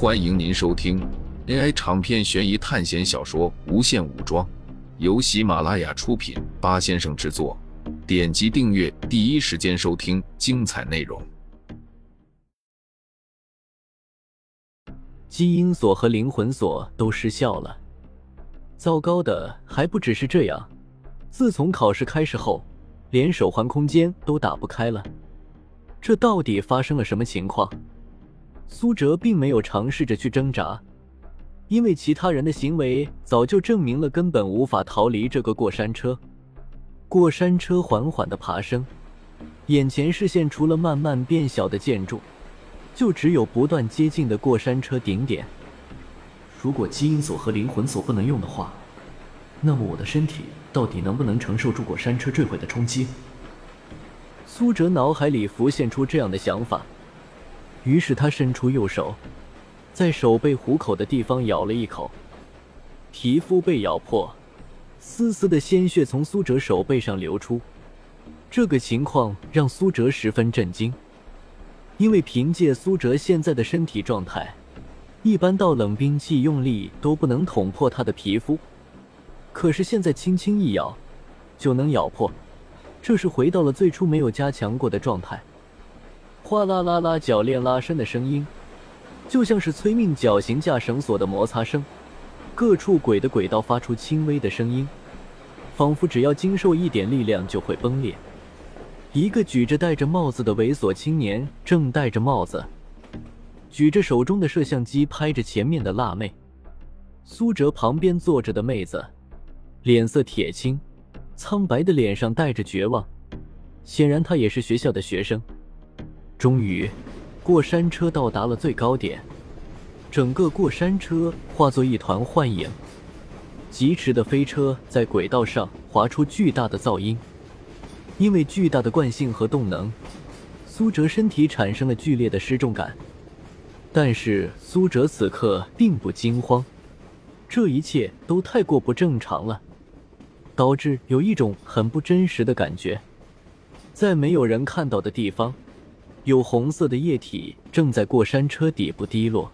欢迎您收听 AI 长篇悬疑探险小说《无限武装》，由喜马拉雅出品，八先生制作。点击订阅，第一时间收听精彩内容。基因锁和灵魂锁都失效了。糟糕的还不只是这样，自从考试开始后，连手环空间都打不开了。这到底发生了什么情况？苏哲并没有尝试着去挣扎，因为其他人的行为早就证明了根本无法逃离这个过山车。过山车缓缓的爬升，眼前视线除了慢慢变小的建筑，就只有不断接近的过山车顶点。如果基因锁和灵魂锁不能用的话，那么我的身体到底能不能承受住过山车坠毁的冲击？苏哲脑海里浮现出这样的想法，于是他伸出右手，在手背虎口的地方咬了一口，皮肤被咬破。丝丝的鲜血从苏哲手背上流出，这个情况让苏哲十分震惊，因为凭借苏哲现在的身体状态，一般到冷兵器用力都不能捅破他的皮肤，可是现在轻轻一咬就能咬破，这是回到了最初没有加强过的状态。哗啦啦啦，铰链拉伸的声音，就像是催命绞刑架绳索的摩擦声。各处轨的轨道发出轻微的声音，仿佛只要经受一点力量就会崩裂。一个举着戴着帽子的猥琐青年正戴着帽子，举着手中的摄像机拍着前面的辣妹。苏哲旁边坐着的妹子，脸色铁青，苍白的脸上带着绝望，显然她也是学校的学生。终于，过山车到达了最高点。整个过山车化作一团幻影，疾驰的飞车在轨道上划出巨大的噪音。因为巨大的惯性和动能，苏哲身体产生了剧烈的失重感。但是苏哲此刻并不惊慌，这一切都太过不正常了，导致有一种很不真实的感觉。在没有人看到的地方，有红色的液体正在过山车底部滴落。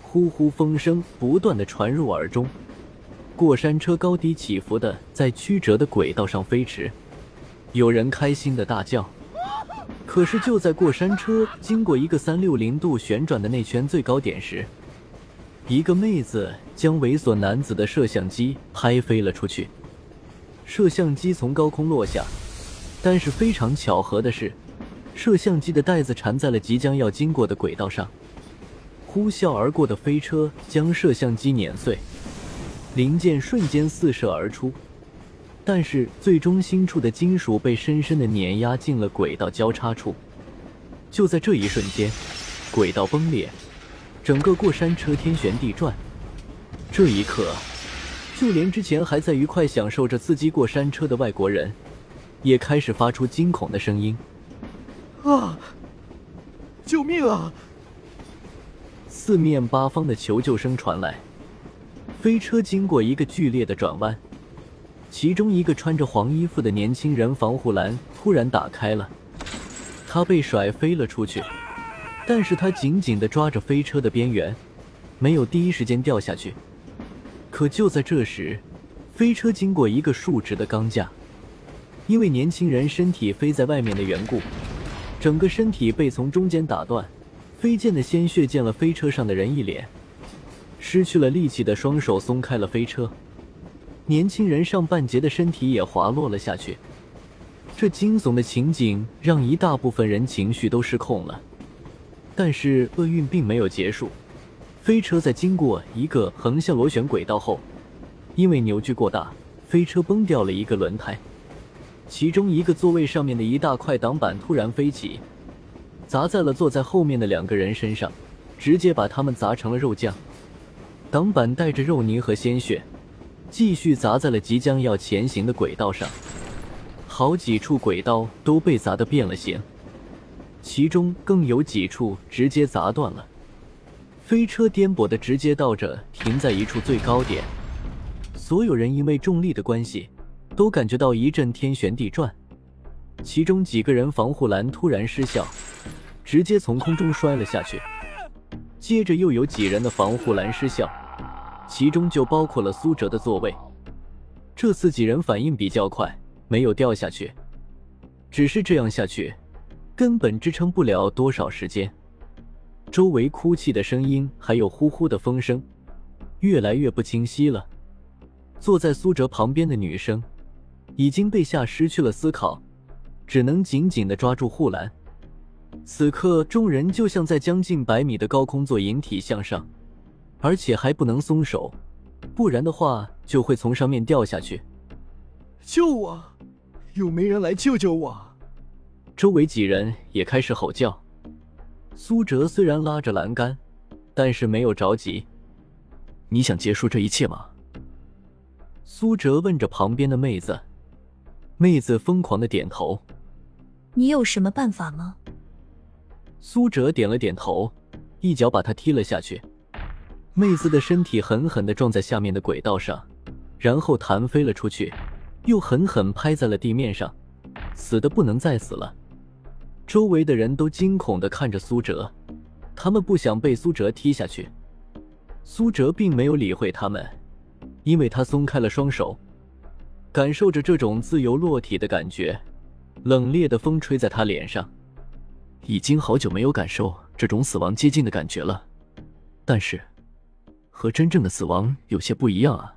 呼呼风声不断的传入耳中，过山车高低起伏的在曲折的轨道上飞驰，有人开心的大叫。可是就在过山车经过一个三六零度旋转的内圈最高点时，一个妹子将猥琐男子的摄像机拍飞了出去。摄像机从高空落下，但是非常巧合的是，摄像机的带子缠在了即将要经过的轨道上。呼啸而过的飞车将摄像机碾碎，零件瞬间四射而出，但是最中心处的金属被深深的碾压进了轨道交叉处。就在这一瞬间，轨道崩裂，整个过山车天旋地转。这一刻，就连之前还在愉快享受着刺激过山车的外国人，也开始发出惊恐的声音：“啊！救命啊！”四面八方的求救声传来，飞车经过一个剧烈的转弯，其中一个穿着黄衣服的年轻人防护栏突然打开了，他被甩飞了出去，但是他紧紧地抓着飞车的边缘，没有第一时间掉下去。可就在这时，飞车经过一个竖直的钢架，因为年轻人身体飞在外面的缘故，整个身体被从中间打断。飞溅的鲜血溅了飞车上的人一脸，失去了力气的双手松开了飞车，年轻人上半截的身体也滑落了下去。这惊悚的情景让一大部分人情绪都失控了。但是厄运并没有结束，飞车在经过一个横向螺旋轨道后，因为扭矩过大，飞车崩掉了一个轮胎，其中一个座位上面的一大块挡板突然飞起。砸在了坐在后面的两个人身上，直接把他们砸成了肉酱。挡板带着肉泥和鲜血，继续砸在了即将要前行的轨道上。好几处轨道都被砸得变了形，其中更有几处直接砸断了。飞车颠簸的直接倒着停在一处最高点，所有人因为重力的关系，都感觉到一阵天旋地转。其中几个人防护栏突然失效。直接从空中摔了下去，接着又有几人的防护栏失效，其中就包括了苏哲的座位。这次几人反应比较快，没有掉下去，只是这样下去，根本支撑不了多少时间。周围哭泣的声音，还有呼呼的风声，越来越不清晰了。坐在苏哲旁边的女生已经被吓失去了思考，只能紧紧的抓住护栏。此刻，众人就像在将近百米的高空做引体向上，而且还不能松手，不然的话就会从上面掉下去。救我！有没人来救救我？周围几人也开始吼叫。苏哲虽然拉着栏杆，但是没有着急。你想结束这一切吗？苏哲问着旁边的妹子。妹子疯狂的点头。你有什么办法吗？苏哲点了点头，一脚把他踢了下去。妹子的身体狠狠的撞在下面的轨道上，然后弹飞了出去，又狠狠拍在了地面上，死的不能再死了。周围的人都惊恐的看着苏哲，他们不想被苏哲踢下去。苏哲并没有理会他们，因为他松开了双手，感受着这种自由落体的感觉。冷冽的风吹在他脸上。已经好久没有感受这种死亡接近的感觉了，但是和真正的死亡有些不一样啊。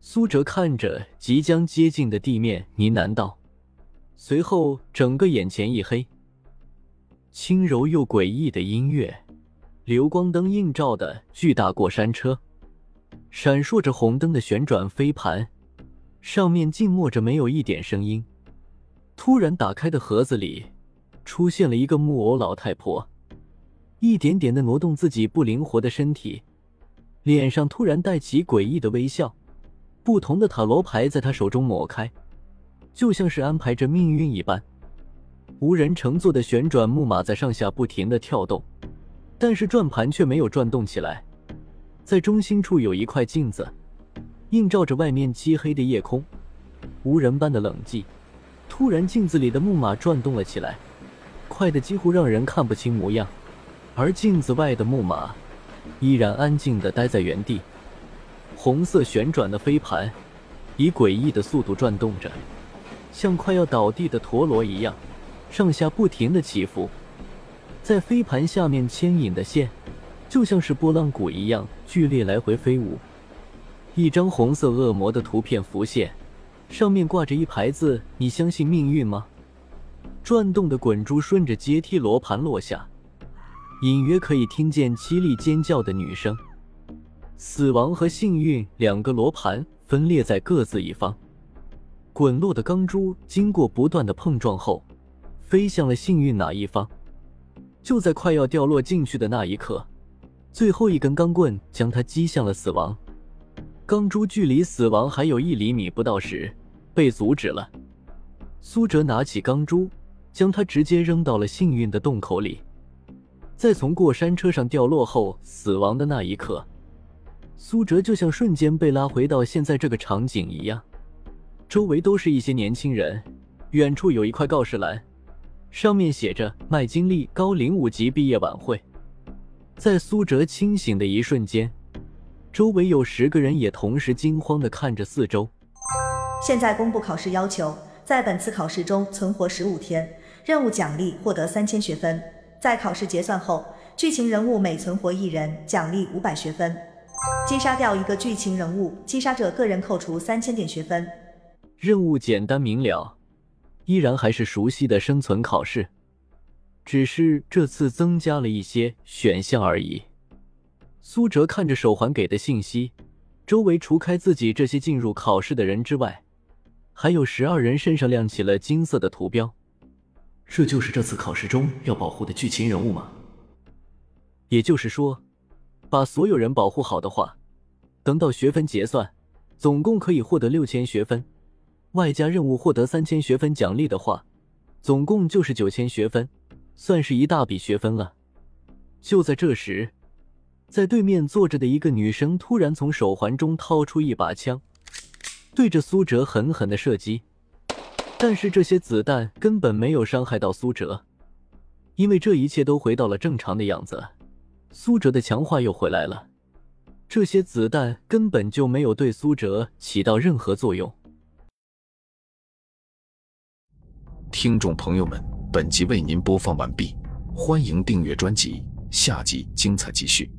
苏哲看着即将接近的地面，呢喃道，随后整个眼前一黑。轻柔又诡异的音乐，流光灯映照的巨大过山车，闪烁着红灯的旋转飞盘，上面静默着，没有一点声音。突然打开的盒子里。出现了一个木偶老太婆，一点点的挪动自己不灵活的身体，脸上突然带起诡异的微笑。不同的塔罗牌在她手中抹开，就像是安排着命运一般。无人乘坐的旋转木马在上下不停的跳动，但是转盘却没有转动起来。在中心处有一块镜子，映照着外面漆黑的夜空，无人般的冷寂。突然，镜子里的木马转动了起来。快的几乎让人看不清模样，而镜子外的木马依然安静的待在原地。红色旋转的飞盘以诡异的速度转动着，像快要倒地的陀螺一样，上下不停的起伏。在飞盘下面牵引的线，就像是拨浪鼓一样剧烈来回飞舞。一张红色恶魔的图片浮现，上面挂着一排字：“你相信命运吗？”转动的滚珠顺着阶梯罗盘落下，隐约可以听见凄厉尖叫的女声。死亡和幸运两个罗盘分裂在各自一方，滚落的钢珠经过不断的碰撞后，飞向了幸运哪一方。就在快要掉落进去的那一刻，最后一根钢棍将它击向了死亡。钢珠距离死亡还有一厘米不到时，被阻止了。苏哲拿起钢珠。将它直接扔到了幸运的洞口里，在从过山车上掉落后死亡的那一刻，苏哲就像瞬间被拉回到现在这个场景一样。周围都是一些年轻人，远处有一块告示栏，上面写着“麦金利高龄五级毕业晚会”。在苏哲清醒的一瞬间，周围有十个人也同时惊慌的看着四周。现在公布考试要求，在本次考试中存活十五天。任务奖励获得三千学分，在考试结算后，剧情人物每存活一人，奖励五百学分。击杀掉一个剧情人物，击杀者个人扣除三千点学分。任务简单明了，依然还是熟悉的生存考试，只是这次增加了一些选项而已。苏哲看着手环给的信息，周围除开自己这些进入考试的人之外，还有十二人身上亮起了金色的图标。这就是这次考试中要保护的剧情人物吗？也就是说，把所有人保护好的话，等到学分结算，总共可以获得六千学分，外加任务获得三千学分奖励的话，总共就是九千学分，算是一大笔学分了。就在这时，在对面坐着的一个女生突然从手环中掏出一把枪对着苏哲狠狠的射击。但是这些子弹根本没有伤害到苏哲因为这一切都回到了正常的样子。苏哲的强化又回来了这些子弹根本就没有对苏哲起到任何作用。听众朋友们本集为您播放完毕欢迎订阅专辑下集精彩继续。